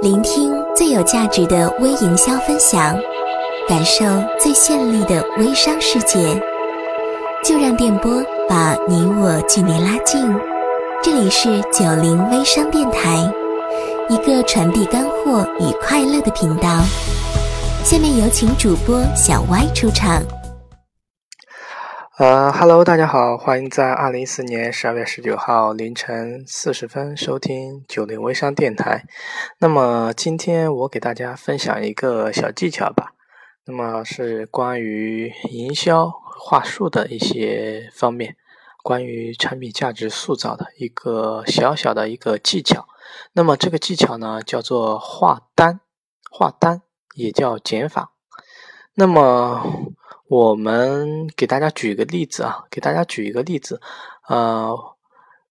聆听最有价值的微营销分享，感受最绚丽的微商世界。就让电波把你我距离拉近。这里是九零微商电台，一个传递干货与快乐的频道。下面有请主播小歪出场。呃哈喽，大家好，欢迎在二零一四年十二月十九号凌晨四十分收听九零微商电台。那么今天我给大家分享一个小技巧吧，那么是关于营销话术的一些方面，关于产品价值塑造的一个小小的一个技巧。那么这个技巧呢，叫做画单，画单也叫减法。那么我们给大家举一个例子啊，给大家举一个例子，呃，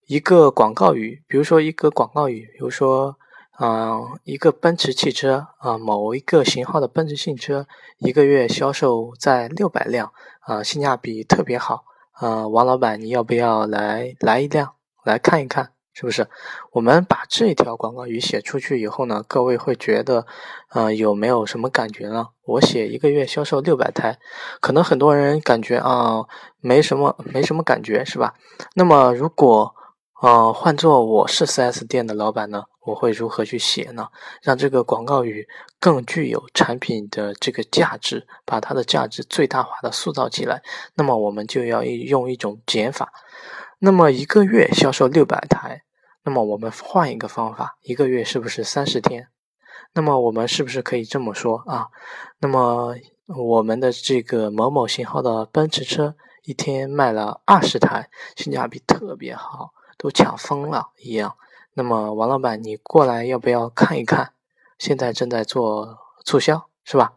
一个广告语，比如说一个广告语，比如说，嗯，一个奔驰汽车啊，某一个型号的奔驰汽车，一个月销售在六百辆，啊，性价比特别好，啊，王老板，你要不要来来一辆来看一看？是不是？我们把这条广告语写出去以后呢，各位会觉得，呃，有没有什么感觉呢？我写一个月销售六百台，可能很多人感觉啊，没什么，没什么感觉，是吧？那么如果，呃，换做我是 4S 店的老板呢，我会如何去写呢？让这个广告语更具有产品的这个价值，把它的价值最大化的塑造起来。那么我们就要用一种减法。那么一个月销售六百台。那么我们换一个方法，一个月是不是三十天？那么我们是不是可以这么说啊？那么我们的这个某某型号的奔驰车一天卖了二十台，性价比特别好，都抢疯了一样。那么王老板，你过来要不要看一看？现在正在做促销，是吧？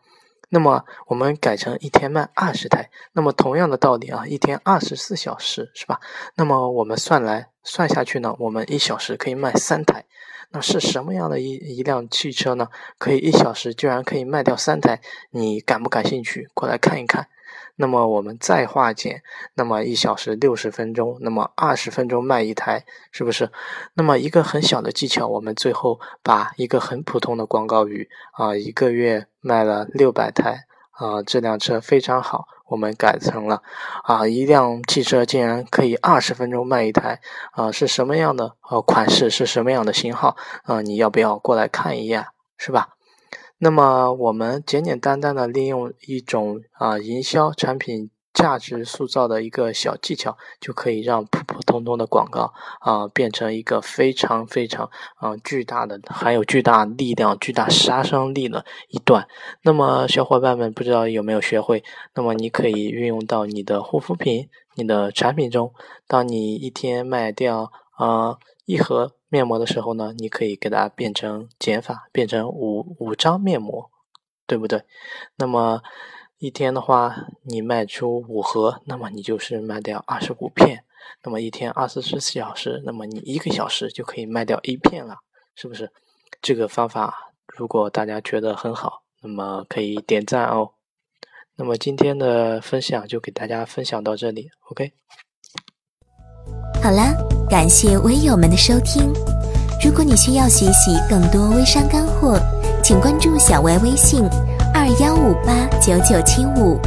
那么我们改成一天卖二十台，那么同样的道理啊，一天二十四小时是吧？那么我们算来算下去呢，我们一小时可以卖三台，那是什么样的一一辆汽车呢？可以一小时居然可以卖掉三台，你感不感兴趣？过来看一看。那么我们再化简，那么一小时六十分钟，那么二十分钟卖一台，是不是？那么一个很小的技巧，我们最后把一个很普通的广告语啊，一个月卖了六百台啊，这辆车非常好，我们改成了啊，一辆汽车竟然可以二十分钟卖一台啊，是什么样的呃款式？是什么样的型号啊？你要不要过来看一眼？是吧？那么我们简简单单的利用一种啊营销产品价值塑造的一个小技巧，就可以让普普通通的广告啊变成一个非常非常啊巨大的、含有巨大力量、巨大杀伤力的一段。那么小伙伴们不知道有没有学会？那么你可以运用到你的护肤品、你的产品中。当你一天卖掉啊一盒。面膜的时候呢，你可以给它变成减法，变成五五张面膜，对不对？那么一天的话，你卖出五盒，那么你就是卖掉二十五片。那么一天二十四小时，那么你一个小时就可以卖掉一片了，是不是？这个方法如果大家觉得很好，那么可以点赞哦。那么今天的分享就给大家分享到这里，OK。好了。感谢微友们的收听。如果你需要学习更多微商干货，请关注小歪微信二幺五八九九七五。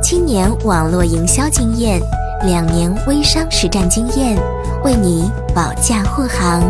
七年网络营销经验，两年微商实战经验，为你保驾护航。